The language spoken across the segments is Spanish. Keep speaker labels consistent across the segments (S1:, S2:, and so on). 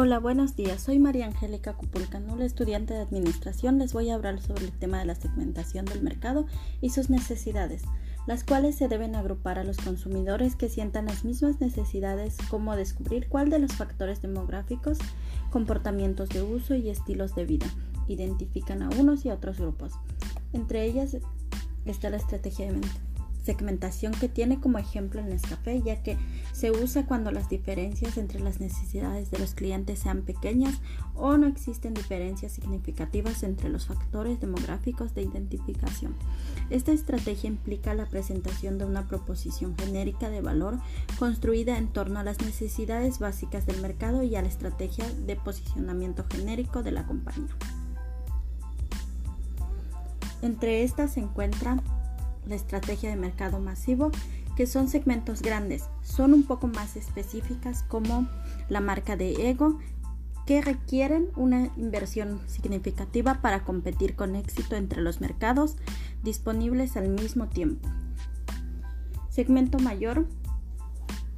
S1: Hola, buenos días. Soy María Angélica Cupulcanula, estudiante de Administración. Les voy a hablar sobre el tema de la segmentación del mercado y sus necesidades, las cuales se deben agrupar a los consumidores que sientan las mismas necesidades como descubrir cuál de los factores demográficos, comportamientos de uso y estilos de vida identifican a unos y a otros grupos. Entre ellas está la estrategia de segmentación que tiene como ejemplo el Nescafé, ya que se usa cuando las diferencias entre las necesidades de los clientes sean pequeñas o no existen diferencias significativas entre los factores demográficos de identificación. Esta estrategia implica la presentación de una proposición genérica de valor construida en torno a las necesidades básicas del mercado y a la estrategia de posicionamiento genérico de la compañía. Entre estas se encuentran la estrategia de mercado masivo, que son segmentos grandes, son un poco más específicas como la marca de ego, que requieren una inversión significativa para competir con éxito entre los mercados disponibles al mismo tiempo. Segmento mayor,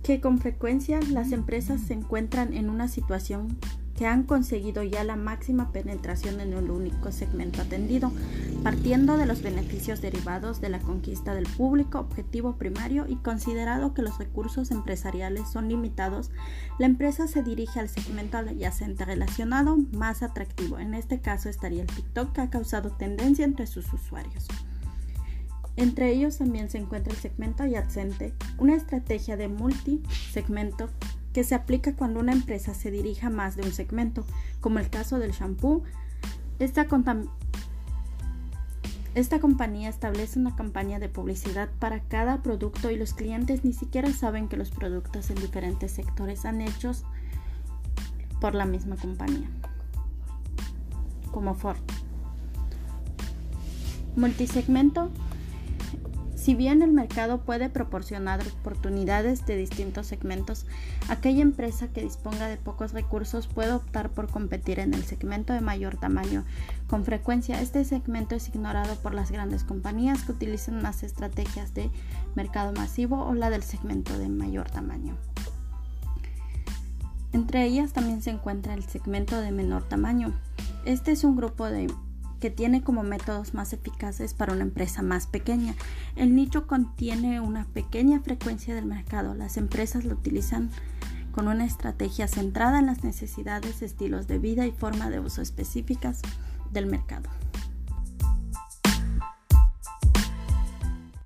S1: que con frecuencia las empresas se encuentran en una situación que han conseguido ya la máxima penetración en el único segmento atendido, partiendo de los beneficios derivados de la conquista del público objetivo primario y considerado que los recursos empresariales son limitados, la empresa se dirige al segmento adyacente relacionado más atractivo. En este caso estaría el TikTok que ha causado tendencia entre sus usuarios. Entre ellos también se encuentra el segmento adyacente, una estrategia de multi-segmento que se aplica cuando una empresa se dirige a más de un segmento, como el caso del shampoo. Esta, esta compañía establece una campaña de publicidad para cada producto y los clientes ni siquiera saben que los productos en diferentes sectores han hechos por la misma compañía, como Ford. Multisegmento si bien el mercado puede proporcionar oportunidades de distintos segmentos, aquella empresa que disponga de pocos recursos puede optar por competir en el segmento de mayor tamaño. Con frecuencia, este segmento es ignorado por las grandes compañías que utilizan las estrategias de mercado masivo o la del segmento de mayor tamaño. Entre ellas también se encuentra el segmento de menor tamaño. Este es un grupo de que tiene como métodos más eficaces para una empresa más pequeña. El nicho contiene una pequeña frecuencia del mercado. Las empresas lo utilizan con una estrategia centrada en las necesidades, estilos de vida y forma de uso específicas del mercado.